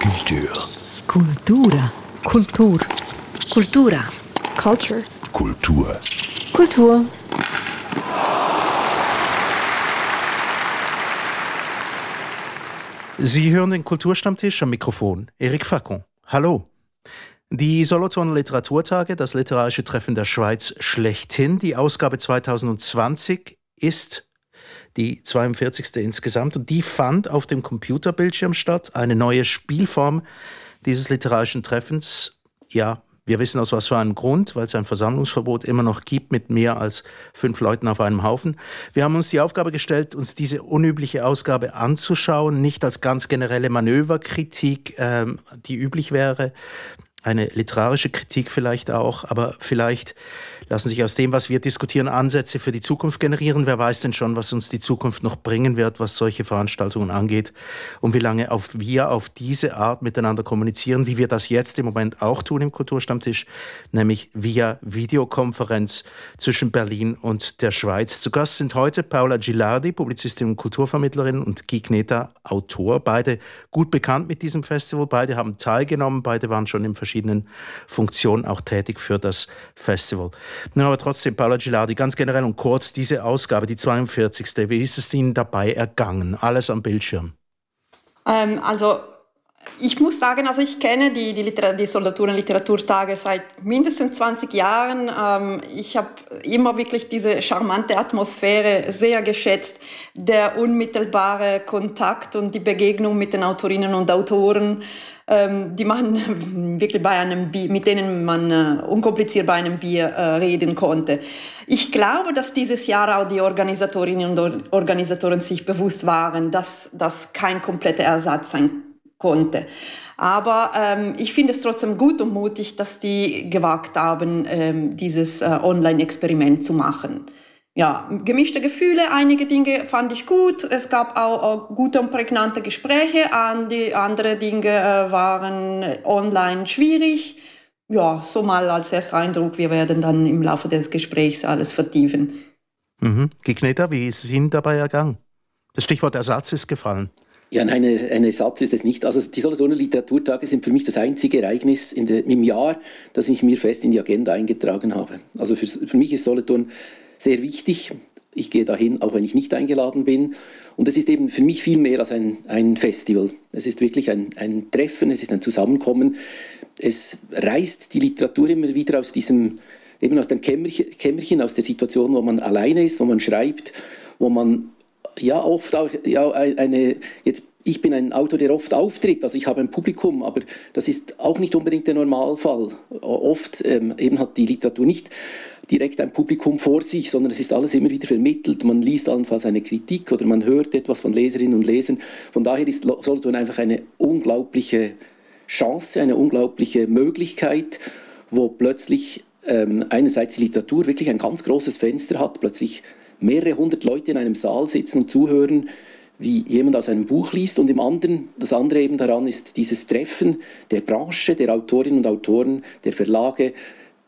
Kultur. Kultura. Kultur. Kultura. Culture. Kultur. Kultur. Sie hören den Kulturstammtisch am Mikrofon. Erik Facon. Hallo. Die Solothurner Literaturtage, das literarische Treffen der Schweiz schlechthin. Die Ausgabe 2020 ist die 42. insgesamt und die fand auf dem Computerbildschirm statt. Eine neue Spielform dieses literarischen Treffens. Ja, wir wissen aus was für einem Grund, weil es ein Versammlungsverbot immer noch gibt mit mehr als fünf Leuten auf einem Haufen. Wir haben uns die Aufgabe gestellt, uns diese unübliche Ausgabe anzuschauen, nicht als ganz generelle Manöverkritik, ähm, die üblich wäre, eine literarische Kritik vielleicht auch, aber vielleicht lassen sich aus dem, was wir diskutieren, Ansätze für die Zukunft generieren. Wer weiß denn schon, was uns die Zukunft noch bringen wird, was solche Veranstaltungen angeht und wie lange auf wir auf diese Art miteinander kommunizieren, wie wir das jetzt im Moment auch tun im Kulturstammtisch, nämlich via Videokonferenz zwischen Berlin und der Schweiz. Zu Gast sind heute Paula Gilardi, Publizistin und Kulturvermittlerin und Guy Kneta, Autor. Beide gut bekannt mit diesem Festival, beide haben teilgenommen, beide waren schon in verschiedenen Funktionen auch tätig für das Festival. Nun aber trotzdem, Paolo Gilardi, ganz generell und kurz diese Ausgabe, die 42. Wie ist es Ihnen dabei ergangen? Alles am Bildschirm. Ähm, also ich muss sagen, also ich kenne die, die, die Solothurner Literaturtage seit mindestens 20 Jahren. Ähm, ich habe immer wirklich diese charmante Atmosphäre sehr geschätzt, der unmittelbare Kontakt und die Begegnung mit den Autorinnen und Autoren ähm, die man wirklich bei einem Bier, mit denen man äh, unkompliziert bei einem Bier äh, reden konnte. Ich glaube, dass dieses Jahr auch die Organisatorinnen und Organisatoren sich bewusst waren, dass das kein kompletter Ersatz sein konnte. Aber ähm, ich finde es trotzdem gut und mutig, dass die gewagt haben, ähm, dieses äh, Online-Experiment zu machen ja, gemischte Gefühle. Einige Dinge fand ich gut. Es gab auch, auch gute und prägnante Gespräche. Die andere Dinge äh, waren online schwierig. Ja, so mal als erster Eindruck. Wir werden dann im Laufe des Gesprächs alles vertiefen. Mhm. Gigneta, wie ist es Ihnen dabei ergangen? Das Stichwort Ersatz ist gefallen. Ja, nein, ein Ersatz ist es nicht. Also die Solothurner Literaturtage sind für mich das einzige Ereignis der, im Jahr, das ich mir fest in die Agenda eingetragen habe. Also für, für mich ist Solothurn sehr wichtig. Ich gehe dahin, auch wenn ich nicht eingeladen bin. Und es ist eben für mich viel mehr als ein, ein Festival. Es ist wirklich ein, ein Treffen, es ist ein Zusammenkommen. Es reißt die Literatur immer wieder aus diesem, eben aus dem Kämmerchen, aus der Situation, wo man alleine ist, wo man schreibt, wo man ja oft auch ja, eine, jetzt ich bin ein Autor, der oft auftritt, also ich habe ein Publikum, aber das ist auch nicht unbedingt der Normalfall. Oft ähm, eben hat die Literatur nicht direkt ein Publikum vor sich, sondern es ist alles immer wieder vermittelt. Man liest allenfalls eine Kritik oder man hört etwas von Leserinnen und Lesern. Von daher ist Solothurn einfach eine unglaubliche Chance, eine unglaubliche Möglichkeit, wo plötzlich ähm, einerseits die Literatur wirklich ein ganz großes Fenster hat, plötzlich mehrere hundert Leute in einem Saal sitzen und zuhören, wie jemand aus einem Buch liest und im anderen, das andere eben daran ist dieses Treffen der Branche, der Autorinnen und Autoren, der Verlage,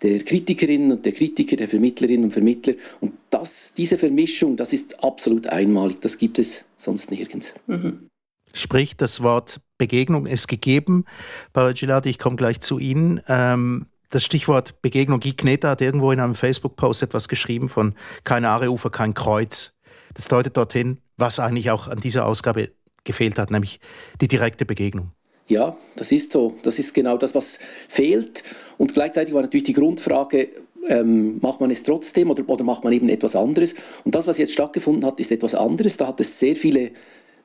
der Kritikerinnen und der Kritiker, der Vermittlerinnen und Vermittler. Und das, diese Vermischung, das ist absolut einmalig. Das gibt es sonst nirgends. Mhm. Sprich, das Wort Begegnung ist gegeben. Paolo Gilardi, ich komme gleich zu Ihnen. Ähm, das Stichwort Begegnung, Guy Kneta hat irgendwo in einem Facebook-Post etwas geschrieben von kein Aareufer, kein Kreuz. Das deutet dorthin, was eigentlich auch an dieser Ausgabe gefehlt hat, nämlich die direkte Begegnung. Ja, das ist so. Das ist genau das, was fehlt. Und gleichzeitig war natürlich die Grundfrage, ähm, macht man es trotzdem oder, oder macht man eben etwas anderes? Und das, was jetzt stattgefunden hat, ist etwas anderes. Da hat es sehr viele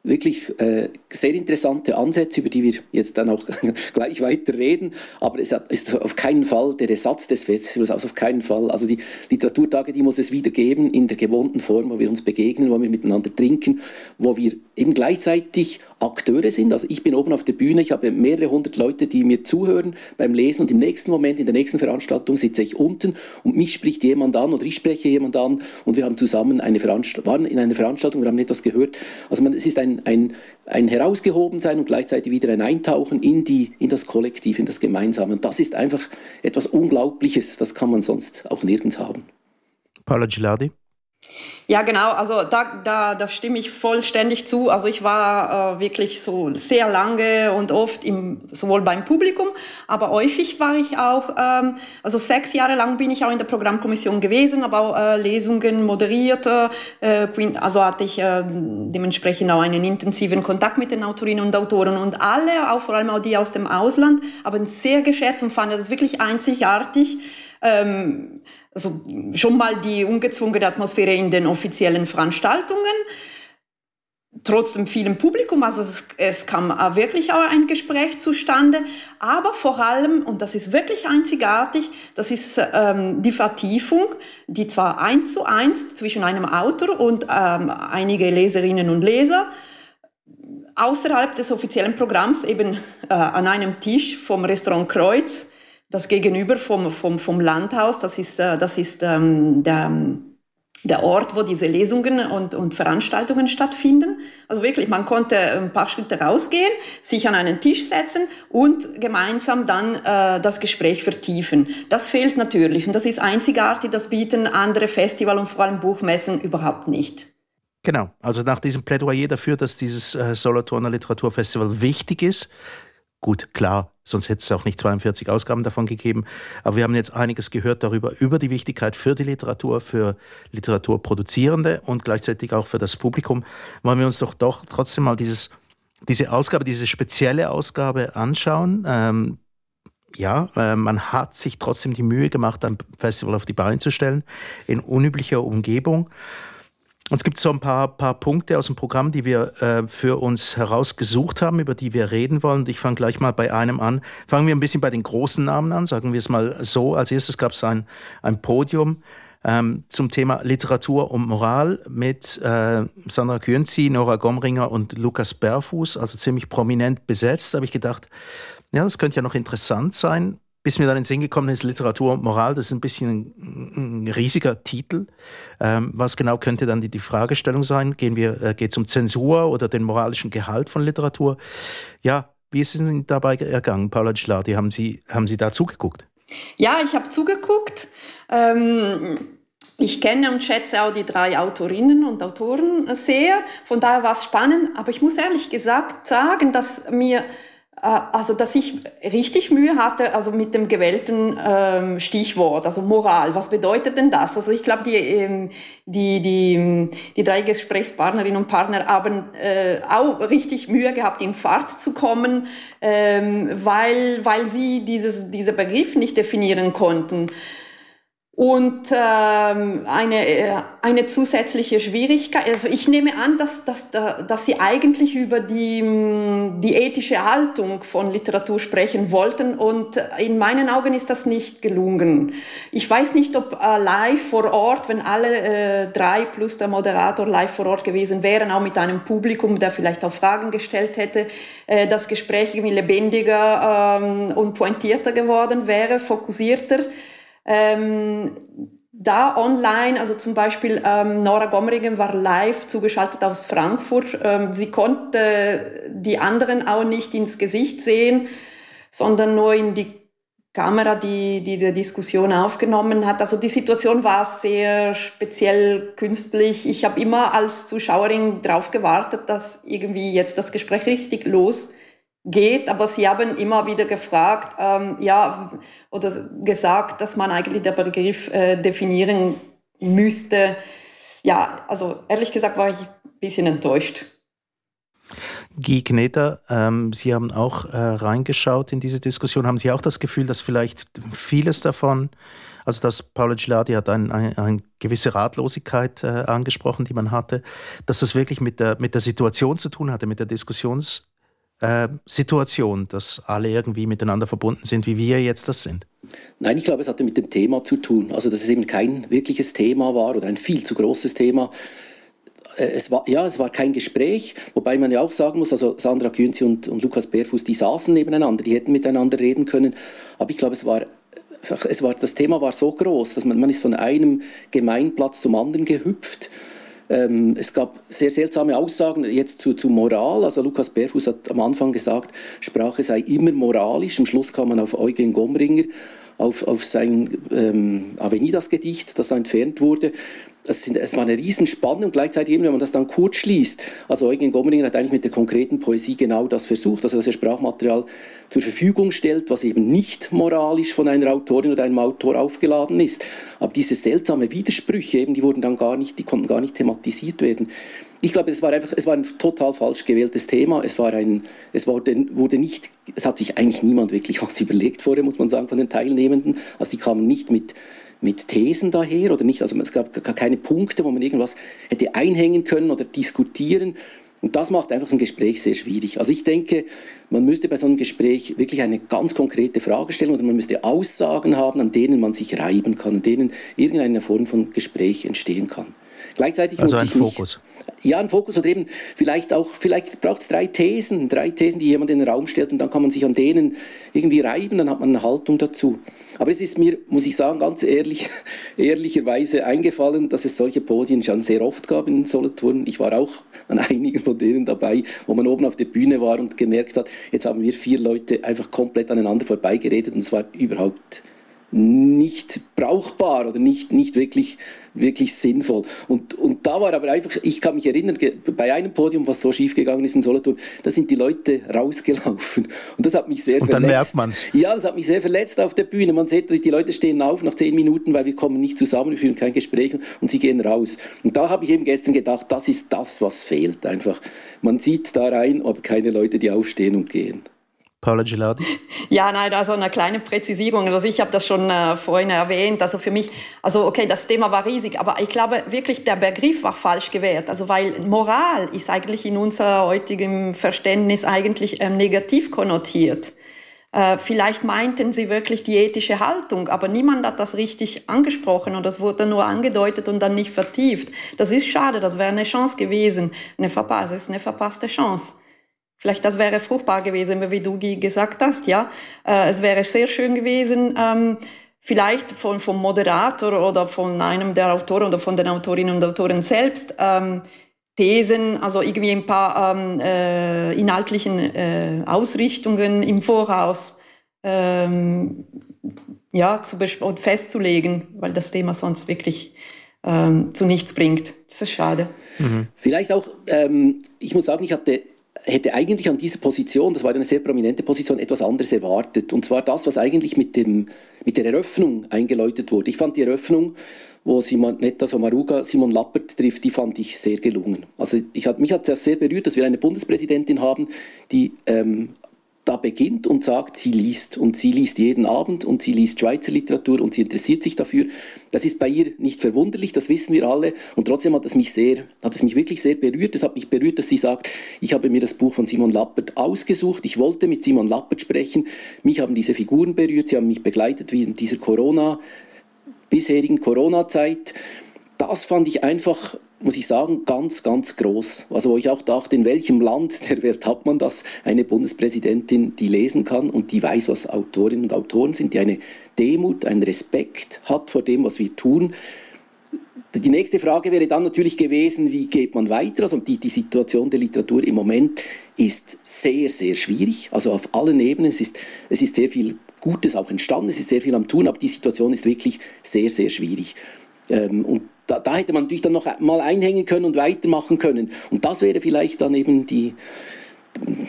wirklich äh, sehr interessante Ansätze, über die wir jetzt dann auch gleich weiter reden. Aber es ist auf keinen Fall der Ersatz des Festivals, also auf keinen Fall. Also die Literaturtage, die muss es wieder geben in der gewohnten Form, wo wir uns begegnen, wo wir miteinander trinken, wo wir eben gleichzeitig Akteure sind. Also ich bin oben auf der Bühne, ich habe mehrere hundert Leute, die mir zuhören beim Lesen und im nächsten Moment, in der nächsten Veranstaltung sitze ich unten und mich spricht jemand an oder ich spreche jemand an und wir haben zusammen eine Veranstaltung, waren in einer Veranstaltung, wir haben etwas gehört. Also man, es ist ein, ein, ein Herausgehobensein und gleichzeitig wieder ein Eintauchen in, die, in das Kollektiv, in das Gemeinsame. Und das ist einfach etwas Unglaubliches, das kann man sonst auch nirgends haben. Paolo Gilardi? Ja, genau. Also da, da, da stimme ich vollständig zu. Also ich war äh, wirklich so sehr lange und oft im, sowohl beim Publikum, aber häufig war ich auch, ähm, also sechs Jahre lang bin ich auch in der Programmkommission gewesen, aber auch äh, Lesungen moderiert. Äh, also hatte ich äh, dementsprechend auch einen intensiven Kontakt mit den Autorinnen und Autoren und alle, auch vor allem auch die aus dem Ausland, haben sehr geschätzt und fanden das wirklich einzigartig. Ähm, also schon mal die ungezwungene Atmosphäre in den offiziellen Veranstaltungen, trotzdem vielem Publikum, also es, es kam wirklich auch ein Gespräch zustande, aber vor allem, und das ist wirklich einzigartig, das ist ähm, die Vertiefung, die zwar eins zu eins zwischen einem Autor und ähm, einige Leserinnen und Leser außerhalb des offiziellen Programms eben äh, an einem Tisch vom Restaurant Kreuz das Gegenüber vom, vom, vom Landhaus, das ist, äh, das ist ähm, der, der Ort, wo diese Lesungen und, und Veranstaltungen stattfinden. Also wirklich, man konnte ein paar Schritte rausgehen, sich an einen Tisch setzen und gemeinsam dann äh, das Gespräch vertiefen. Das fehlt natürlich und das ist einzigartig, das bieten andere Festival und vor allem Buchmessen überhaupt nicht. Genau, also nach diesem Plädoyer dafür, dass dieses äh, Solothurner Literaturfestival wichtig ist, Gut, klar, sonst hätte es auch nicht 42 Ausgaben davon gegeben. Aber wir haben jetzt einiges gehört darüber, über die Wichtigkeit für die Literatur, für Literaturproduzierende und gleichzeitig auch für das Publikum. Wollen wir uns doch, doch trotzdem mal dieses, diese Ausgabe, diese spezielle Ausgabe anschauen. Ähm, ja, äh, man hat sich trotzdem die Mühe gemacht, ein Festival auf die Beine zu stellen, in unüblicher Umgebung. Und es gibt so ein paar, paar Punkte aus dem Programm, die wir äh, für uns herausgesucht haben, über die wir reden wollen. Und ich fange gleich mal bei einem an. Fangen wir ein bisschen bei den großen Namen an, sagen wir es mal so. Als erstes gab es ein, ein Podium ähm, zum Thema Literatur und Moral mit äh, Sandra Künzi, Nora Gomringer und Lukas Berfuß, also ziemlich prominent besetzt. Da habe ich gedacht, ja, das könnte ja noch interessant sein bis mir dann in den Sinn gekommen ist, Literatur und Moral, das ist ein bisschen ein, ein riesiger Titel. Ähm, was genau könnte dann die, die Fragestellung sein? Gehen wir, äh, geht es um Zensur oder den moralischen Gehalt von Literatur? Ja, wie ist es Ihnen dabei ergangen, Paula Gilardi? Haben Sie, haben Sie da zugeguckt? Ja, ich habe zugeguckt. Ähm ich kenne und schätze auch die drei Autorinnen und Autoren sehr. Von daher war es spannend. Aber ich muss ehrlich gesagt sagen, dass mir also, dass ich richtig Mühe hatte, also mit dem gewählten ähm, Stichwort, also Moral. Was bedeutet denn das? Also, ich glaube, die, ähm, die, die, die drei Gesprächspartnerinnen und Partner haben äh, auch richtig Mühe gehabt, in Fahrt zu kommen, ähm, weil, weil sie dieses, diesen Begriff nicht definieren konnten. Und ähm, eine, äh, eine zusätzliche Schwierigkeit, also ich nehme an, dass, dass, dass Sie eigentlich über die, die ethische Haltung von Literatur sprechen wollten und in meinen Augen ist das nicht gelungen. Ich weiß nicht, ob äh, live vor Ort, wenn alle äh, drei plus der Moderator live vor Ort gewesen wären, auch mit einem Publikum, der vielleicht auch Fragen gestellt hätte, äh, das Gespräch irgendwie lebendiger ähm, und pointierter geworden wäre, fokussierter. Ähm, da online, also zum Beispiel ähm, Nora Gomringen war live zugeschaltet aus Frankfurt. Ähm, sie konnte die anderen auch nicht ins Gesicht sehen, sondern nur in die Kamera, die, die die Diskussion aufgenommen hat. Also die Situation war sehr speziell künstlich. Ich habe immer als Zuschauerin darauf gewartet, dass irgendwie jetzt das Gespräch richtig los geht, aber sie haben immer wieder gefragt, ähm, ja, oder gesagt, dass man eigentlich den Begriff äh, definieren müsste. Ja, also ehrlich gesagt war ich ein bisschen enttäuscht. Guy Kneter, ähm, Sie haben auch äh, reingeschaut in diese Diskussion. Haben Sie auch das Gefühl, dass vielleicht vieles davon, also dass Paolo Gilardi hat eine ein, ein gewisse Ratlosigkeit äh, angesprochen, die man hatte, dass das wirklich mit der, mit der Situation zu tun hatte, mit der Diskussions- äh, Situation, dass alle irgendwie miteinander verbunden sind, wie wir jetzt das sind? Nein, ich glaube, es hatte mit dem Thema zu tun. Also, dass es eben kein wirkliches Thema war oder ein viel zu großes Thema. Äh, es war, ja, es war kein Gespräch, wobei man ja auch sagen muss, also Sandra Künzi und, und Lukas Berfuß, die saßen nebeneinander, die hätten miteinander reden können. Aber ich glaube, es war es war, das Thema war so groß, dass man, man ist von einem Gemeinplatz zum anderen gehüpft ähm, es gab sehr seltsame Aussagen jetzt zu, zu Moral. Also Lukas Berfuß hat am Anfang gesagt, Sprache sei immer moralisch. Am Schluss kam man auf Eugen Gomringer, auf, auf sein ähm, Avenidas-Gedicht, das entfernt wurde. Das, sind, das war eine Riesenspannung. Gleichzeitig, wenn man das dann kurz schließt, also Eugen Gommeringer hat eigentlich mit der konkreten Poesie genau das versucht, also dass er Sprachmaterial zur Verfügung stellt, was eben nicht moralisch von einer Autorin oder einem Autor aufgeladen ist. Aber diese seltsame Widersprüche, eben, die wurden dann gar nicht, die konnten gar nicht thematisiert werden. Ich glaube, es war einfach, es war ein total falsch gewähltes Thema. Es war ein, es wurde, wurde nicht, es hat sich eigentlich niemand wirklich was überlegt vorher, muss man sagen, von den Teilnehmenden. Also die kamen nicht mit, mit Thesen daher oder nicht, also es gab keine Punkte, wo man irgendwas hätte einhängen können oder diskutieren. Und das macht einfach ein Gespräch sehr schwierig. Also ich denke, man müsste bei so einem Gespräch wirklich eine ganz konkrete Frage stellen oder man müsste Aussagen haben, an denen man sich reiben kann, an denen irgendeine Form von Gespräch entstehen kann. Gleichzeitig also muss ein ich Fokus. Mich, ja, ein Fokus oder eben vielleicht auch, vielleicht braucht es drei Thesen, drei Thesen, die jemand in den Raum stellt und dann kann man sich an denen irgendwie reiben, dann hat man eine Haltung dazu. Aber es ist mir, muss ich sagen, ganz ehrlich, ehrlicherweise eingefallen, dass es solche Podien schon sehr oft gab in Solothurn. Ich war auch an einigen von denen dabei, wo man oben auf der Bühne war und gemerkt hat, jetzt haben wir vier Leute einfach komplett aneinander vorbeigeredet und es war überhaupt nicht brauchbar oder nicht, nicht wirklich, wirklich sinnvoll. Und, und da war aber einfach, ich kann mich erinnern, bei einem Podium, was so schief gegangen ist in Solothurn, da sind die Leute rausgelaufen. Und das hat mich sehr und verletzt. dann merkt man's. Ja, das hat mich sehr verletzt auf der Bühne. Man sieht, die Leute stehen auf nach zehn Minuten, weil wir kommen nicht zusammen, wir führen kein Gespräch und sie gehen raus. Und da habe ich eben gestern gedacht, das ist das, was fehlt einfach. Man sieht da rein, aber keine Leute, die aufstehen und gehen. Paula Gilardi? Ja, nein, also eine kleine Präzisierung. Also ich habe das schon äh, vorhin erwähnt. Also für mich, also okay, das Thema war riesig, aber ich glaube wirklich, der Begriff war falsch gewählt. Also weil Moral ist eigentlich in unser heutigem Verständnis eigentlich ähm, negativ konnotiert. Äh, vielleicht meinten sie wirklich die ethische Haltung, aber niemand hat das richtig angesprochen und das wurde nur angedeutet und dann nicht vertieft. Das ist schade, das wäre eine Chance gewesen. Eine verpasste, eine verpasste Chance. Vielleicht das wäre fruchtbar gewesen, wie du gesagt hast, ja. Äh, es wäre sehr schön gewesen, ähm, vielleicht von, vom Moderator oder von einem der Autoren oder von den Autorinnen und Autoren selbst ähm, Thesen, also irgendwie ein paar ähm, äh, inhaltlichen äh, Ausrichtungen im Voraus ähm, ja, zu festzulegen, weil das Thema sonst wirklich ähm, zu nichts bringt. Das ist schade. Mhm. Vielleicht auch, ich muss sagen, ich hatte hätte eigentlich an dieser Position, das war eine sehr prominente Position, etwas anderes erwartet. Und zwar das, was eigentlich mit, dem, mit der Eröffnung eingeläutet wurde. Ich fand die Eröffnung, wo Simon Netta Somaruga Simon Lappert trifft, die fand ich sehr gelungen. Also ich mich hat es sehr berührt, dass wir eine Bundespräsidentin haben, die ähm, da beginnt und sagt, sie liest und sie liest jeden Abend und sie liest Schweizer Literatur und sie interessiert sich dafür. Das ist bei ihr nicht verwunderlich, das wissen wir alle und trotzdem hat es mich sehr, hat es mich wirklich sehr berührt. Es hat mich berührt, dass sie sagt, ich habe mir das Buch von Simon Lappert ausgesucht, ich wollte mit Simon Lappert sprechen, mich haben diese Figuren berührt, sie haben mich begleitet in dieser Corona, bisherigen Corona-Zeit. Das fand ich einfach muss ich sagen, ganz, ganz groß. Also wo ich auch dachte, in welchem Land der Welt hat man das? Eine Bundespräsidentin, die lesen kann und die weiß, was Autorinnen und Autoren sind, die eine Demut, einen Respekt hat vor dem, was wir tun. Die nächste Frage wäre dann natürlich gewesen, wie geht man weiter? Also die, die Situation der Literatur im Moment ist sehr, sehr schwierig. Also auf allen Ebenen. Es ist, es ist sehr viel Gutes auch entstanden, es ist sehr viel am Tun, aber die Situation ist wirklich sehr, sehr schwierig. Ähm, und da, da, hätte man natürlich dann noch mal einhängen können und weitermachen können. Und das wäre vielleicht dann eben die,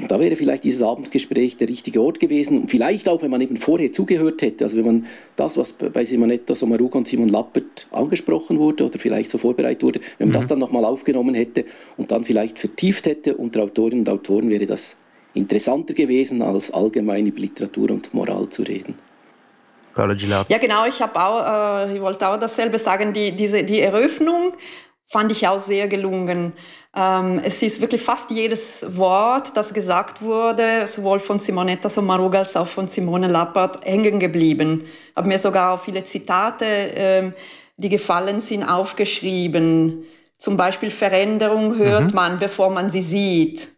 da wäre vielleicht dieses Abendgespräch der richtige Ort gewesen. Und vielleicht auch, wenn man eben vorher zugehört hätte, also wenn man das, was bei Simonetta Sommaruga und Simon Lappert angesprochen wurde oder vielleicht so vorbereitet wurde, wenn man mhm. das dann nochmal aufgenommen hätte und dann vielleicht vertieft hätte unter Autorinnen und Autoren, wäre das interessanter gewesen, als allgemein über Literatur und Moral zu reden. Ja, genau. Ich habe auch, äh, ich wollte auch dasselbe sagen. Die, diese, die Eröffnung fand ich auch sehr gelungen. Ähm, es ist wirklich fast jedes Wort, das gesagt wurde, sowohl von Simonetta Sommaruga als auch von Simone Lappert, hängen geblieben. Ich habe mir sogar auch viele Zitate, ähm, die gefallen sind, aufgeschrieben. Zum Beispiel Veränderung hört mhm. man, bevor man sie sieht.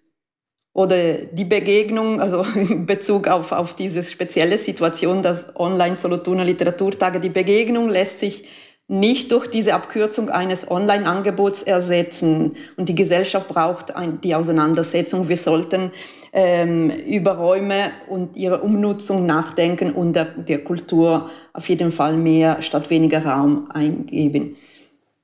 Oder die Begegnung, also in Bezug auf, auf diese spezielle Situation, das Online-Solothurner Literaturtage, die Begegnung lässt sich nicht durch diese Abkürzung eines Online-Angebots ersetzen. Und die Gesellschaft braucht ein, die Auseinandersetzung. Wir sollten ähm, über Räume und ihre Umnutzung nachdenken und der, der Kultur auf jeden Fall mehr statt weniger Raum eingeben.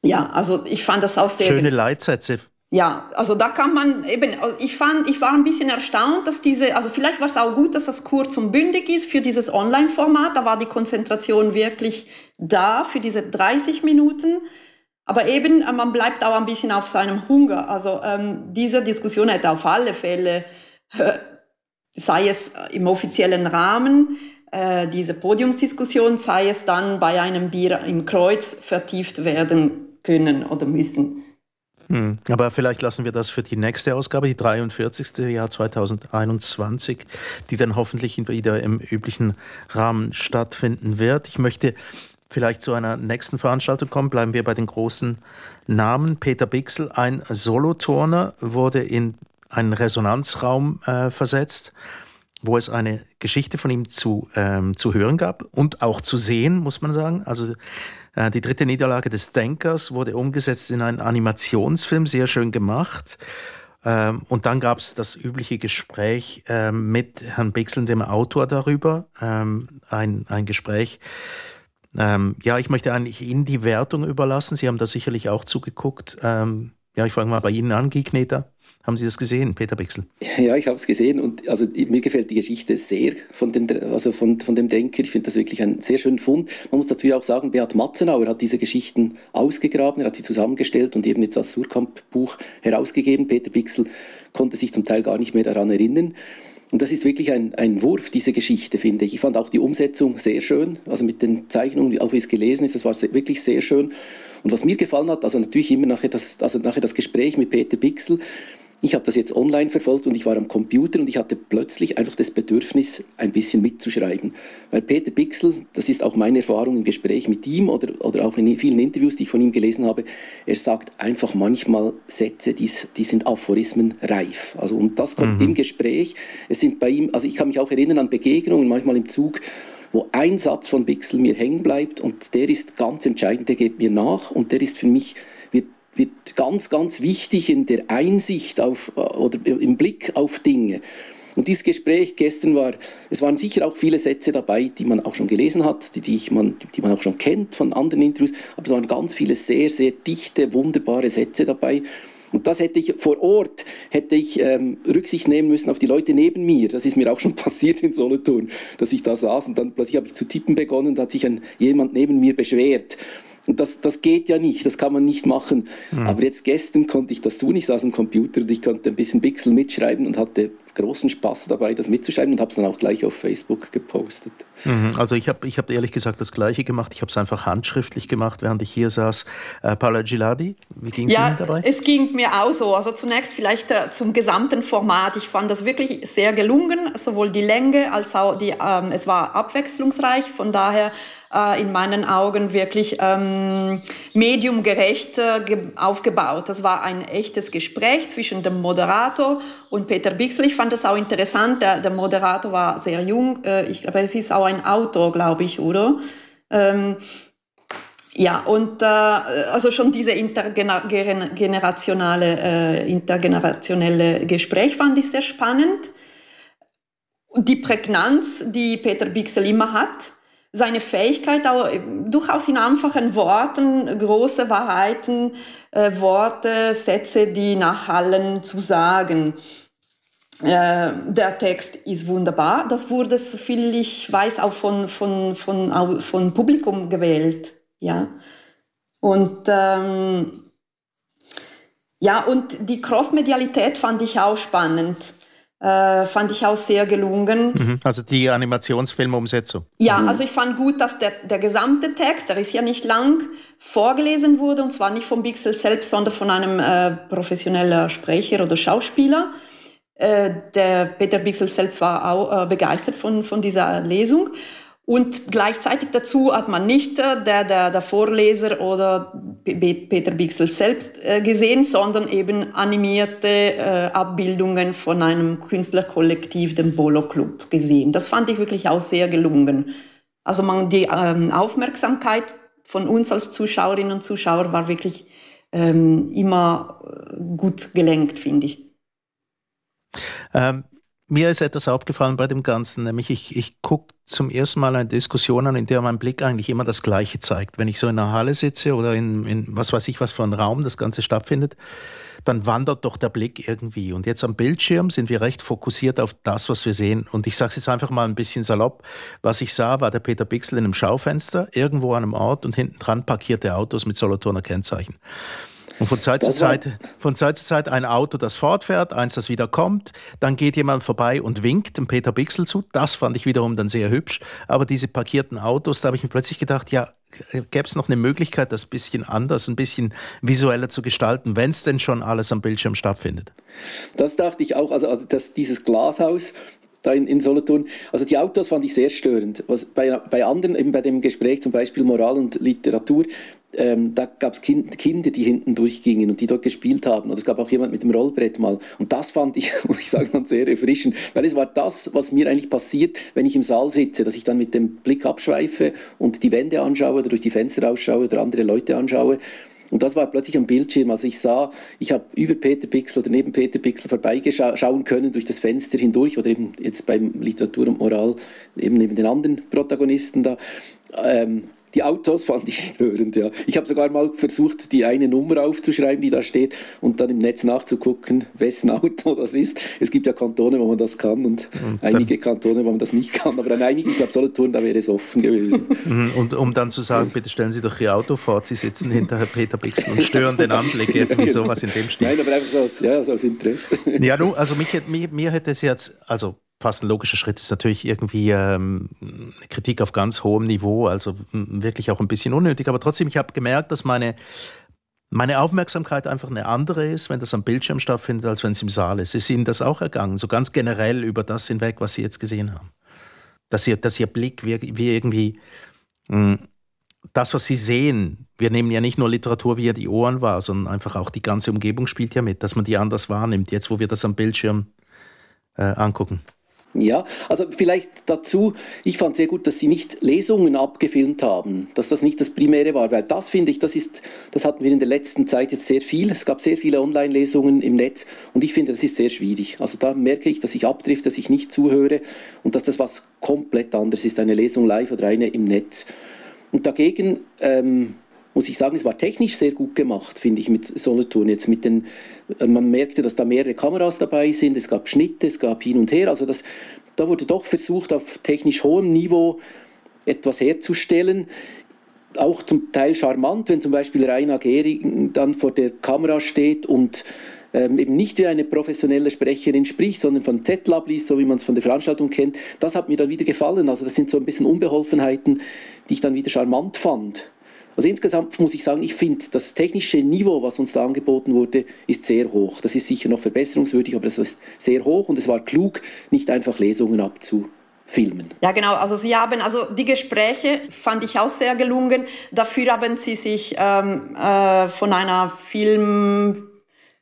Ja, also ich fand das auch sehr. Schöne Leitsätze. Ja, also da kann man eben, ich fand, ich war ein bisschen erstaunt, dass diese, also vielleicht war es auch gut, dass das kurz und bündig ist für dieses Online-Format. Da war die Konzentration wirklich da für diese 30 Minuten. Aber eben, äh, man bleibt auch ein bisschen auf seinem Hunger. Also ähm, diese Diskussion hätte auf alle Fälle, äh, sei es im offiziellen Rahmen, äh, diese Podiumsdiskussion, sei es dann bei einem Bier im Kreuz vertieft werden können oder müssen. Hm, aber vielleicht lassen wir das für die nächste Ausgabe, die 43. Jahr 2021, die dann hoffentlich wieder im üblichen Rahmen stattfinden wird. Ich möchte vielleicht zu einer nächsten Veranstaltung kommen. Bleiben wir bei den großen Namen. Peter Bixel, ein Soloturner, wurde in einen Resonanzraum äh, versetzt, wo es eine Geschichte von ihm zu, ähm, zu hören gab und auch zu sehen, muss man sagen. Also die dritte Niederlage des Denkers wurde umgesetzt in einen Animationsfilm, sehr schön gemacht. Ähm, und dann gab es das übliche Gespräch ähm, mit Herrn Bixel, dem Autor, darüber. Ähm, ein, ein Gespräch, ja, ich möchte eigentlich Ihnen die Wertung überlassen. Sie haben da sicherlich auch zugeguckt. Ja, ich fange mal bei Ihnen an, Guy. Haben Sie das gesehen, Peter Bixel? Ja, ich habe es gesehen und also mir gefällt die Geschichte sehr von, den, also von, von dem Denker. Ich finde das wirklich einen sehr schönen Fund. Man muss dazu ja auch sagen, Beat Matzenauer hat diese Geschichten ausgegraben, er hat sie zusammengestellt und eben jetzt als Surkamp-Buch herausgegeben. Peter Bixel konnte sich zum Teil gar nicht mehr daran erinnern. Und das ist wirklich ein, ein Wurf, diese Geschichte, finde ich. Ich fand auch die Umsetzung sehr schön, also mit den Zeichnungen, auch wie es gelesen ist, das war wirklich sehr schön. Und was mir gefallen hat, also natürlich immer nachher das, also nachher das Gespräch mit Peter Bixel, ich habe das jetzt online verfolgt und ich war am Computer und ich hatte plötzlich einfach das Bedürfnis, ein bisschen mitzuschreiben. Weil Peter Bixel, das ist auch meine Erfahrung im Gespräch mit ihm oder, oder auch in vielen Interviews, die ich von ihm gelesen habe, er sagt einfach manchmal Sätze, die, die sind aphorismenreif. Also, und das kommt mhm. im Gespräch. Es sind bei ihm, also ich kann mich auch erinnern an Begegnungen, manchmal im Zug, wo ein Satz von Bixel mir hängen bleibt und der ist ganz entscheidend, der geht mir nach und der ist für mich ganz, ganz wichtig in der Einsicht auf, oder im Blick auf Dinge. Und dieses Gespräch gestern war, es waren sicher auch viele Sätze dabei, die man auch schon gelesen hat, die, die, ich man, die man auch schon kennt von anderen Interviews, aber es waren ganz viele sehr, sehr dichte, wunderbare Sätze dabei. Und das hätte ich vor Ort, hätte ich ähm, Rücksicht nehmen müssen auf die Leute neben mir. Das ist mir auch schon passiert in Solothurn, dass ich da saß und dann plötzlich habe ich zu tippen begonnen und hat sich ein, jemand neben mir beschwert. Und das, das geht ja nicht, das kann man nicht machen. Mhm. Aber jetzt gestern konnte ich das tun, ich saß am Computer und ich konnte ein bisschen Pixel mitschreiben und hatte großen Spaß dabei, das mitzuschreiben und habe es dann auch gleich auf Facebook gepostet. Mhm. Also ich habe ich hab ehrlich gesagt das Gleiche gemacht. Ich habe es einfach handschriftlich gemacht, während ich hier saß. Äh, Paula Giladi, wie ging es ja, Ihnen dabei? Es ging mir auch so. Also zunächst vielleicht äh, zum gesamten Format. Ich fand das wirklich sehr gelungen, sowohl die Länge als auch die, ähm, es war abwechslungsreich. Von daher äh, in meinen Augen wirklich ähm, mediumgerecht äh, aufgebaut. Das war ein echtes Gespräch zwischen dem Moderator und Peter Bixel. Ich fand das auch interessant. Der, der Moderator war sehr jung. Äh, ich glaube, es ist auch ein Autor, glaube ich, oder? Ähm, ja, und äh, also schon diese intergenerationale, äh, intergenerationelle Gespräch fand ich sehr spannend. Die Prägnanz, die Peter Bixel immer hat, seine Fähigkeit, auch durchaus in einfachen Worten, große Wahrheiten, äh, Worte, Sätze, die nachhallen, zu sagen. Äh, der Text ist wunderbar. Das wurde, soviel ich weiß, auch von, von, von, von Publikum gewählt. Ja. Und ähm, ja, und die Crossmedialität fand ich auch spannend. Äh, fand ich auch sehr gelungen. Mhm. Also die Animationsfilmumsetzung. Ja, mhm. also ich fand gut, dass der, der gesamte Text, der ist ja nicht lang, vorgelesen wurde und zwar nicht vom Bixel selbst, sondern von einem äh, professionellen Sprecher oder Schauspieler. Äh, der Peter Bixel selbst war auch äh, begeistert von, von dieser Lesung. Und gleichzeitig dazu hat man nicht äh, der, der, der Vorleser oder Peter Bixel selbst äh, gesehen, sondern eben animierte äh, Abbildungen von einem Künstlerkollektiv, dem Bolo Club, gesehen. Das fand ich wirklich auch sehr gelungen. Also man, die ähm, Aufmerksamkeit von uns als Zuschauerinnen und Zuschauer war wirklich ähm, immer gut gelenkt, finde ich. Ähm, mir ist etwas aufgefallen bei dem Ganzen, nämlich ich, ich gucke zum ersten Mal eine Diskussion an, in der mein Blick eigentlich immer das Gleiche zeigt. Wenn ich so in einer Halle sitze oder in, in was weiß ich, was für ein Raum das Ganze stattfindet, dann wandert doch der Blick irgendwie. Und jetzt am Bildschirm sind wir recht fokussiert auf das, was wir sehen. Und ich sage es jetzt einfach mal ein bisschen salopp. Was ich sah, war der Peter Bixel in einem Schaufenster, irgendwo an einem Ort und hinten dran parkierte Autos mit Solothurner Kennzeichen. Und von Zeit, zu Zeit, von Zeit zu Zeit ein Auto, das fortfährt, eins, das wieder kommt. Dann geht jemand vorbei und winkt dem Peter Bixel zu. Das fand ich wiederum dann sehr hübsch. Aber diese parkierten Autos, da habe ich mir plötzlich gedacht, ja, gäbe es noch eine Möglichkeit, das ein bisschen anders, ein bisschen visueller zu gestalten, wenn es denn schon alles am Bildschirm stattfindet? Das dachte ich auch. Also, also dass dieses Glashaus, da in, in Solothurn. Also die Autos fand ich sehr störend. Was bei, bei anderen, eben bei dem Gespräch zum Beispiel Moral und Literatur, ähm, da gab es kind, Kinder, die hinten durchgingen und die dort gespielt haben. Oder es gab auch jemand mit dem Rollbrett mal. Und das fand ich, muss ich sagen, sehr erfrischend, weil es war das, was mir eigentlich passiert, wenn ich im Saal sitze, dass ich dann mit dem Blick abschweife und die Wände anschaue oder durch die Fenster ausschaue oder andere Leute anschaue. Und das war plötzlich am Bildschirm. Also ich sah, ich habe über Peter Pixel oder neben Peter Pixel vorbeischauen können durch das Fenster hindurch oder eben jetzt beim Literatur und Moral eben neben den anderen Protagonisten da. Ähm, die Autos fand ich störend, ja. Ich habe sogar mal versucht, die eine Nummer aufzuschreiben, die da steht, und dann im Netz nachzugucken, wessen Auto das ist. Es gibt ja Kantone, wo man das kann und, und einige Kantone, wo man das nicht kann. Aber an einigen, ich glaube, Solothurn, da wäre es offen gewesen. Mhm, und um dann zu sagen, bitte stellen Sie doch Ihr Auto vor, Sie sitzen hinter Herr Peter Bixen und stören den Anblick, irgendwie sowas in dem Stil. Nein, aber einfach aus, ja, aus Interesse. Ja, nun, also mich, mir, mir hätte es jetzt, also fast ein logischer Schritt ist natürlich irgendwie ähm, Kritik auf ganz hohem Niveau, also wirklich auch ein bisschen unnötig. Aber trotzdem, ich habe gemerkt, dass meine, meine Aufmerksamkeit einfach eine andere ist, wenn das am Bildschirm stattfindet, als wenn es im Saal ist. Ist Ihnen das auch ergangen, so ganz generell über das hinweg, was Sie jetzt gesehen haben? Dass Ihr, dass ihr Blick wie, wie irgendwie mh, das, was Sie sehen, wir nehmen ja nicht nur Literatur, wie ja die Ohren war, sondern einfach auch die ganze Umgebung spielt ja mit, dass man die anders wahrnimmt, jetzt wo wir das am Bildschirm äh, angucken. Ja, also vielleicht dazu, ich fand sehr gut, dass sie nicht Lesungen abgefilmt haben, dass das nicht das Primäre war, weil das finde ich, das ist, das hatten wir in der letzten Zeit jetzt sehr viel. Es gab sehr viele Online-Lesungen im Netz und ich finde, das ist sehr schwierig. Also da merke ich, dass ich abtrifft, dass ich nicht zuhöre und dass das was komplett anderes ist, eine Lesung live oder eine im Netz. Und dagegen ähm, muss ich sagen, es war technisch sehr gut gemacht, finde ich, mit Solothurn. Jetzt mit den, äh, man merkte, dass da mehrere Kameras dabei sind, es gab Schnitte, es gab hin und her. Also das, da wurde doch versucht, auf technisch hohem Niveau etwas herzustellen. Auch zum Teil charmant, wenn zum Beispiel Rainer Gehring dann vor der Kamera steht und ähm, eben nicht wie eine professionelle Sprecherin spricht, sondern von Z-Lab liest, so wie man es von der Veranstaltung kennt. Das hat mir dann wieder gefallen. Also das sind so ein bisschen Unbeholfenheiten, die ich dann wieder charmant fand. Also insgesamt muss ich sagen, ich finde, das technische Niveau, was uns da angeboten wurde, ist sehr hoch. Das ist sicher noch verbesserungswürdig, aber es ist sehr hoch und es war klug, nicht einfach Lesungen abzufilmen. Ja, genau. Also Sie haben, also die Gespräche fand ich auch sehr gelungen. Dafür haben Sie sich ähm, äh, von einer Film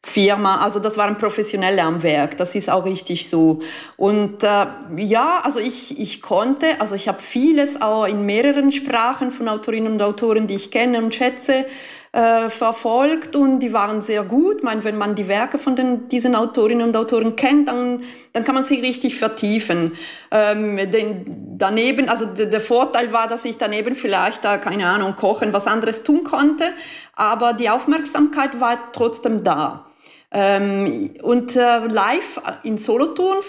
Firma, also das waren Professionelle am Werk, das ist auch richtig so. Und äh, ja, also ich, ich konnte, also ich habe vieles auch in mehreren Sprachen von Autorinnen und Autoren, die ich kenne und schätze, äh, verfolgt und die waren sehr gut. Ich meine, wenn man die Werke von den, diesen Autorinnen und Autoren kennt, dann, dann kann man sie richtig vertiefen. Ähm, den, daneben, also der Vorteil war, dass ich daneben vielleicht da, keine Ahnung, kochen, was anderes tun konnte, aber die Aufmerksamkeit war trotzdem da. Ähm, und äh, live in Solothurn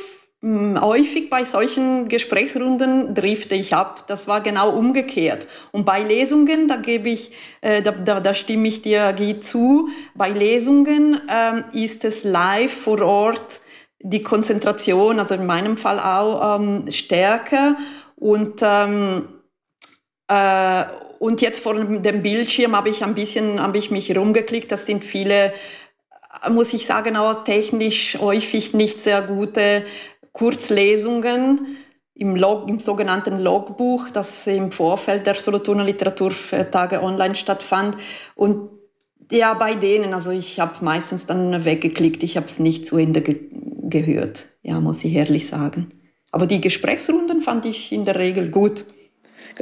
häufig bei solchen Gesprächsrunden drifte ich ab. Das war genau umgekehrt. Und bei Lesungen, da gebe ich, äh, da, da, da, stimme ich dir Guy, zu. Bei Lesungen ähm, ist es live vor Ort die Konzentration, also in meinem Fall auch ähm, stärker und ähm, äh, und jetzt vor dem Bildschirm habe ich ein bisschen, habe ich mich rumgeklickt. Das sind viele muss ich sagen, auch technisch häufig nicht sehr gute Kurzlesungen im, Log, im sogenannten Logbuch, das im Vorfeld der Solothurner Literaturtage online stattfand. Und ja, bei denen, also ich habe meistens dann weggeklickt, ich habe es nicht zu Ende ge gehört, ja, muss ich ehrlich sagen. Aber die Gesprächsrunden fand ich in der Regel gut.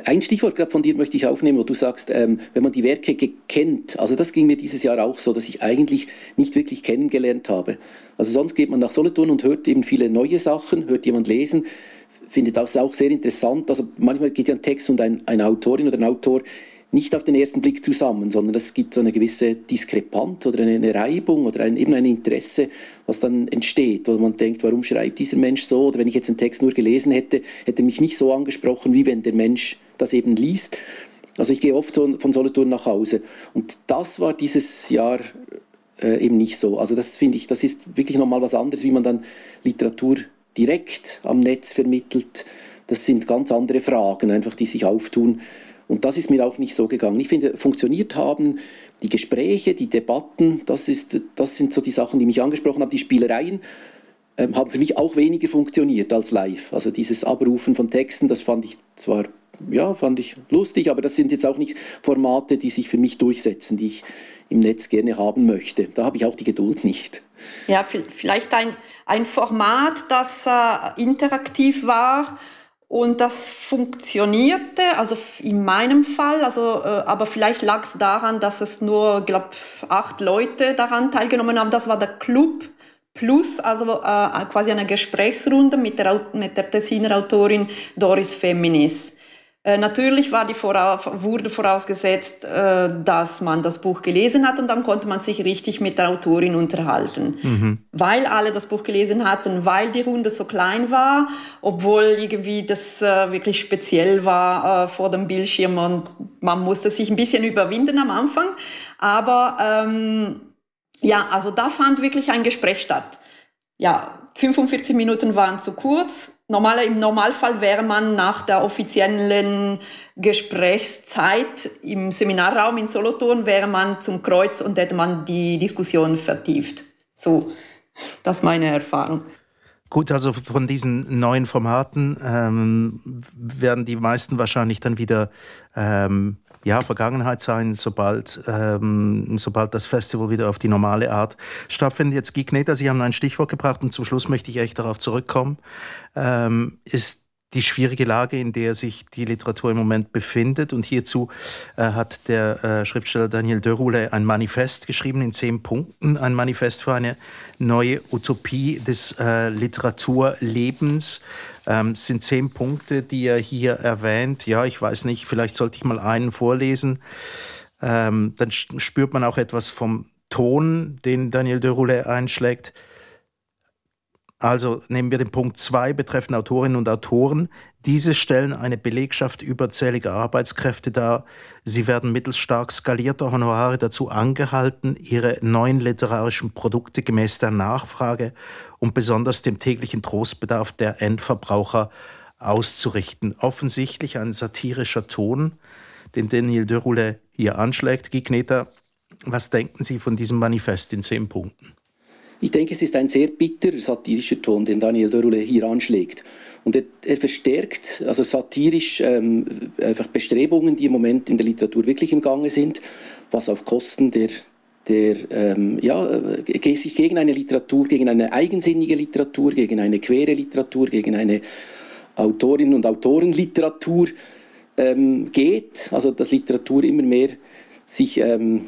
Ein Stichwort gerade von dir möchte ich aufnehmen, wo du sagst, ähm, wenn man die Werke kennt, also das ging mir dieses Jahr auch so, dass ich eigentlich nicht wirklich kennengelernt habe. Also sonst geht man nach Solothurn und hört eben viele neue Sachen, hört jemand lesen, findet das auch sehr interessant. Also manchmal geht ja ein Text und ein, eine Autorin oder ein Autor nicht auf den ersten Blick zusammen, sondern es gibt so eine gewisse Diskrepanz oder eine, Reibung oder ein, eben ein Interesse, was dann entsteht. Oder man denkt, warum schreibt dieser Mensch so? Oder wenn ich jetzt einen Text nur gelesen hätte, hätte mich nicht so angesprochen, wie wenn der Mensch das eben liest. Also ich gehe oft von Solothurn nach Hause. Und das war dieses Jahr äh, eben nicht so. Also das finde ich, das ist wirklich nochmal was anderes, wie man dann Literatur direkt am Netz vermittelt. Das sind ganz andere Fragen, einfach die sich auftun. Und das ist mir auch nicht so gegangen. Ich finde, funktioniert haben die Gespräche, die Debatten, das, ist, das sind so die Sachen, die mich angesprochen haben. Die Spielereien ähm, haben für mich auch weniger funktioniert als live. Also dieses Abrufen von Texten, das fand ich zwar ja, fand ich lustig, aber das sind jetzt auch nicht Formate, die sich für mich durchsetzen, die ich im Netz gerne haben möchte. Da habe ich auch die Geduld nicht. Ja, vielleicht ein, ein Format, das äh, interaktiv war und das funktionierte, also in meinem Fall, also, äh, aber vielleicht lag es daran, dass es nur, glaube acht Leute daran teilgenommen haben. Das war der Club Plus, also äh, quasi eine Gesprächsrunde mit der, mit der Tessiner Autorin Doris Feminis. Äh, natürlich war die voraus, wurde vorausgesetzt, äh, dass man das Buch gelesen hat und dann konnte man sich richtig mit der Autorin unterhalten. Mhm. Weil alle das Buch gelesen hatten, weil die Runde so klein war, obwohl irgendwie das äh, wirklich speziell war äh, vor dem Bildschirm und man musste sich ein bisschen überwinden am Anfang. Aber ähm, ja, also da fand wirklich ein Gespräch statt. Ja, 45 Minuten waren zu kurz Normal, Im Normalfall wäre man nach der offiziellen Gesprächszeit im Seminarraum in Solothurn, wäre man zum Kreuz und hätte man die Diskussion vertieft. So, das ist meine Erfahrung. Gut, also von diesen neuen Formaten ähm, werden die meisten wahrscheinlich dann wieder ähm, ja, Vergangenheit sein, sobald, ähm, sobald das Festival wieder auf die normale Art stattfindet. Jetzt Gigneta, Sie haben ein Stichwort gebracht und zum Schluss möchte ich echt darauf zurückkommen. Ähm, ist die schwierige Lage, in der sich die Literatur im Moment befindet. Und hierzu äh, hat der äh, Schriftsteller Daniel Dörrule ein Manifest geschrieben in zehn Punkten. Ein Manifest für eine neue Utopie des äh, Literaturlebens. Ähm, es sind zehn Punkte, die er hier erwähnt. Ja, ich weiß nicht, vielleicht sollte ich mal einen vorlesen. Ähm, dann spürt man auch etwas vom Ton, den Daniel Dörrule einschlägt. Also nehmen wir den Punkt 2 betreffend Autorinnen und Autoren. Diese stellen eine Belegschaft überzähliger Arbeitskräfte dar. Sie werden mittels stark skalierter Honorare dazu angehalten, ihre neuen literarischen Produkte gemäß der Nachfrage und besonders dem täglichen Trostbedarf der Endverbraucher auszurichten. Offensichtlich ein satirischer Ton, den Daniel Dörule hier anschlägt. Gigneter, was denken Sie von diesem Manifest in zehn Punkten? Ich denke, es ist ein sehr bitterer satirischer Ton, den Daniel Dörrule hier anschlägt. Und er, er verstärkt also satirisch ähm, einfach Bestrebungen, die im Moment in der Literatur wirklich im Gange sind, was auf Kosten der, der ähm, ja, äh, sich gegen eine Literatur, gegen eine eigensinnige Literatur, gegen eine quere Literatur, gegen eine Autorinnen- und Autorenliteratur ähm, geht. Also dass Literatur immer mehr sich ähm,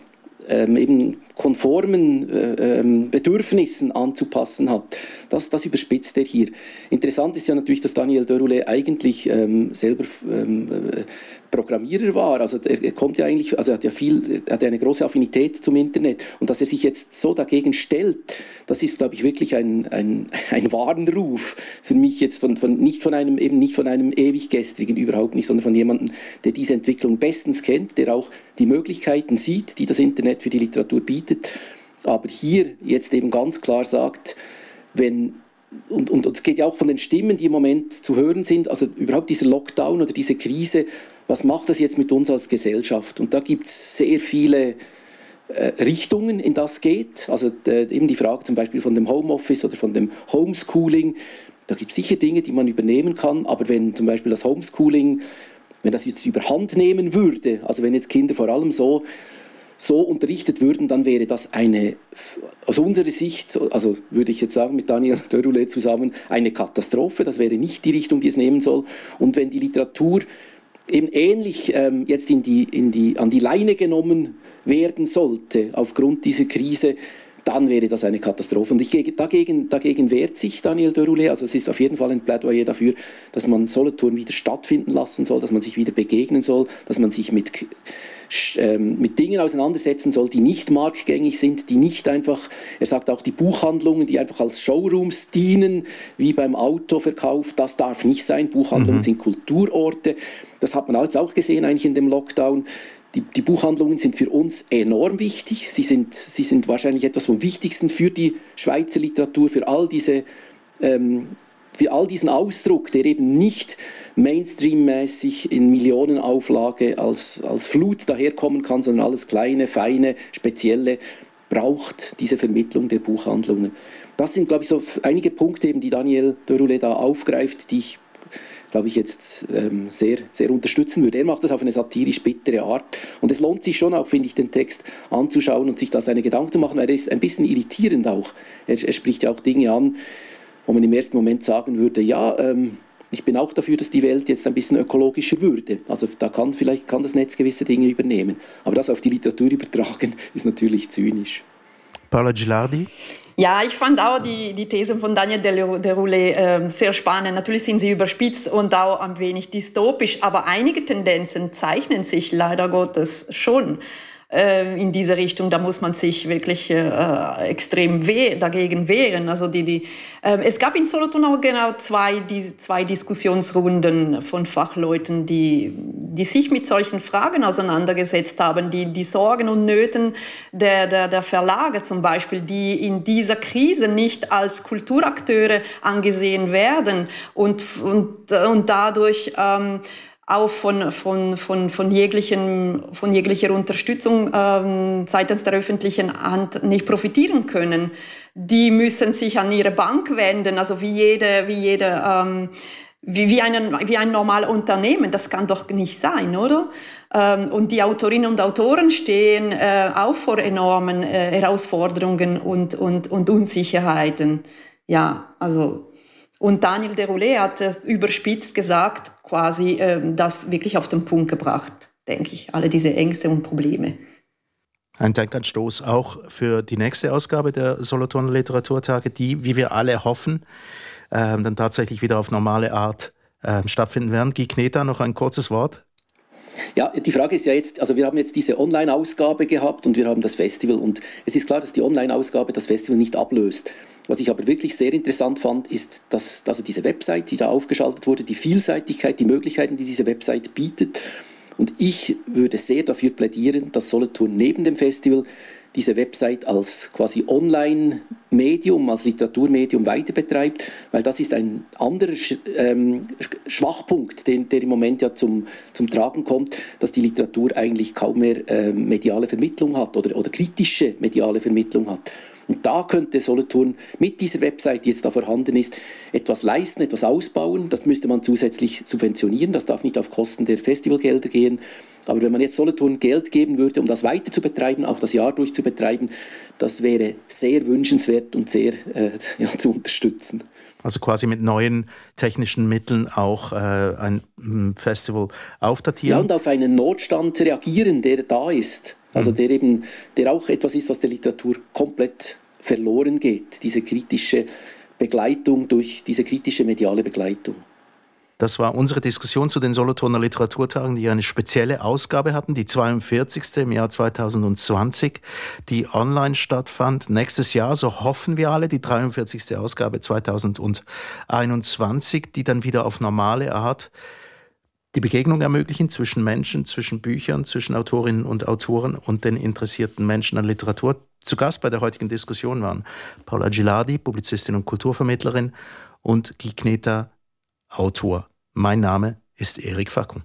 ähm, eben konformen äh, ähm, Bedürfnissen anzupassen hat. Das, das überspitzt er hier. Interessant ist ja natürlich, dass Daniel Dörule eigentlich ähm, selber ähm, äh, Programmierer war. Also er, kommt ja eigentlich, also er hat ja viel, er hat ja eine große Affinität zum Internet und dass er sich jetzt so dagegen stellt, das ist, glaube ich, wirklich ein, ein, ein Warnruf für mich jetzt von, von, nicht von einem eben nicht von einem ewiggestrigen überhaupt nicht, sondern von jemandem, der diese Entwicklung bestens kennt, der auch die Möglichkeiten sieht, die das Internet für die Literatur bietet, aber hier jetzt eben ganz klar sagt, wenn und, und, und es geht ja auch von den Stimmen, die im Moment zu hören sind, also überhaupt dieser Lockdown oder diese Krise, was macht das jetzt mit uns als Gesellschaft? Und da gibt es sehr viele äh, Richtungen, in das geht. Also eben die Frage zum Beispiel von dem Homeoffice oder von dem Homeschooling. Da gibt es sicher Dinge, die man übernehmen kann, aber wenn zum Beispiel das Homeschooling, wenn das jetzt überhand nehmen würde, also wenn jetzt Kinder vor allem so so unterrichtet würden, dann wäre das eine, aus unserer Sicht, also würde ich jetzt sagen mit Daniel Dörrule zusammen, eine Katastrophe. Das wäre nicht die Richtung, die es nehmen soll. Und wenn die Literatur eben ähnlich ähm, jetzt in die, in die, an die Leine genommen werden sollte aufgrund dieser Krise, dann wäre das eine Katastrophe. Und ich, dagegen, dagegen wehrt sich Daniel Deroulé. Also es ist auf jeden Fall ein Plädoyer dafür, dass man Solothurn wieder stattfinden lassen soll, dass man sich wieder begegnen soll, dass man sich mit mit Dingen auseinandersetzen soll, die nicht marktgängig sind, die nicht einfach, er sagt auch die Buchhandlungen, die einfach als Showrooms dienen, wie beim Autoverkauf, das darf nicht sein. Buchhandlungen mhm. sind Kulturorte. Das hat man jetzt auch gesehen eigentlich in dem Lockdown. Die, die, Buchhandlungen sind für uns enorm wichtig. Sie sind, sie sind wahrscheinlich etwas vom Wichtigsten für die Schweizer Literatur, für all diese, ähm, für all diesen Ausdruck, der eben nicht Mainstream-mäßig in Millionenauflage als, als Flut daherkommen kann, sondern alles kleine, feine, spezielle braucht diese Vermittlung der Buchhandlungen. Das sind, glaube ich, so einige Punkte, eben, die Daniel Deroulet da aufgreift, die ich glaube ich, jetzt ähm, sehr, sehr unterstützen würde. Er macht das auf eine satirisch bittere Art. Und es lohnt sich schon auch, finde ich, den Text anzuschauen und sich da seine Gedanken zu machen, weil er ist ein bisschen irritierend auch. Er, er spricht ja auch Dinge an, wo man im ersten Moment sagen würde, ja, ähm, ich bin auch dafür, dass die Welt jetzt ein bisschen ökologischer würde. Also da kann vielleicht kann das Netz gewisse Dinge übernehmen. Aber das auf die Literatur übertragen, ist natürlich zynisch. Paola Gilardi? Ja, ich fand auch die, die These von Daniel Deroulé äh, sehr spannend. Natürlich sind sie überspitzt und auch ein wenig dystopisch, aber einige Tendenzen zeichnen sich leider Gottes schon. Äh, in diese Richtung, da muss man sich wirklich äh, extrem weh, dagegen wehren. Also die, die, äh, es gab in Solothurn auch genau zwei, die, zwei Diskussionsrunden von Fachleuten, die, die sich mit solchen Fragen auseinandergesetzt haben, die, die Sorgen und Nöten der, der, der Verlage zum Beispiel, die in dieser Krise nicht als Kulturakteure angesehen werden und, und, und dadurch ähm, auch von, von, von, von, jeglichen, von jeglicher Unterstützung ähm, seitens der öffentlichen Hand nicht profitieren können. Die müssen sich an ihre Bank wenden, also wie jede, wie jede ähm, wie, wie, einen, wie ein normales Unternehmen. Das kann doch nicht sein, oder? Ähm, und die Autorinnen und Autoren stehen äh, auch vor enormen äh, Herausforderungen und, und, und Unsicherheiten. Ja, also und Daniel Deroulet hat überspitzt gesagt, quasi ähm, das wirklich auf den Punkt gebracht, denke ich, alle diese Ängste und Probleme. Ein Denkanstoß auch für die nächste Ausgabe der Solothurner Literaturtage, die, wie wir alle hoffen, ähm, dann tatsächlich wieder auf normale Art ähm, stattfinden werden. Guy Kneta, noch ein kurzes Wort. Ja, die Frage ist ja jetzt, also wir haben jetzt diese Online-Ausgabe gehabt und wir haben das Festival und es ist klar, dass die Online-Ausgabe das Festival nicht ablöst. Was ich aber wirklich sehr interessant fand, ist, dass also diese Website, die da aufgeschaltet wurde, die Vielseitigkeit, die Möglichkeiten, die diese Website bietet. Und ich würde sehr dafür plädieren, dass Solothurn neben dem Festival diese Website als quasi Online-Medium, als Literaturmedium weiter betreibt, weil das ist ein anderer ähm, Schwachpunkt, den, der im Moment ja zum, zum Tragen kommt, dass die Literatur eigentlich kaum mehr äh, mediale Vermittlung hat oder, oder kritische mediale Vermittlung hat. Und da könnte Solothurn mit dieser Website, die jetzt da vorhanden ist, etwas leisten, etwas ausbauen. Das müsste man zusätzlich subventionieren. Das darf nicht auf Kosten der Festivalgelder gehen. Aber wenn man jetzt Solothurn Geld geben würde, um das weiter zu betreiben, auch das Jahr durch zu betreiben, das wäre sehr wünschenswert und sehr äh, ja, zu unterstützen. Also quasi mit neuen technischen Mitteln auch äh, ein hm, Festival aufdatieren. Ja, und auf einen Notstand reagieren, der da ist. Also mhm. der eben, der auch etwas ist, was der Literatur komplett verloren geht. Diese kritische Begleitung durch diese kritische mediale Begleitung. Das war unsere Diskussion zu den Solothurner Literaturtagen, die eine spezielle Ausgabe hatten, die 42. im Jahr 2020, die online stattfand. Nächstes Jahr, so hoffen wir alle, die 43. Ausgabe 2021, die dann wieder auf normale Art die Begegnung ermöglichen zwischen Menschen, zwischen Büchern, zwischen Autorinnen und Autoren und den interessierten Menschen an Literatur. Zu Gast bei der heutigen Diskussion waren Paula Gilardi, Publizistin und Kulturvermittlerin, und Guy Kneta, Autor. Mein Name ist Erik Fackung.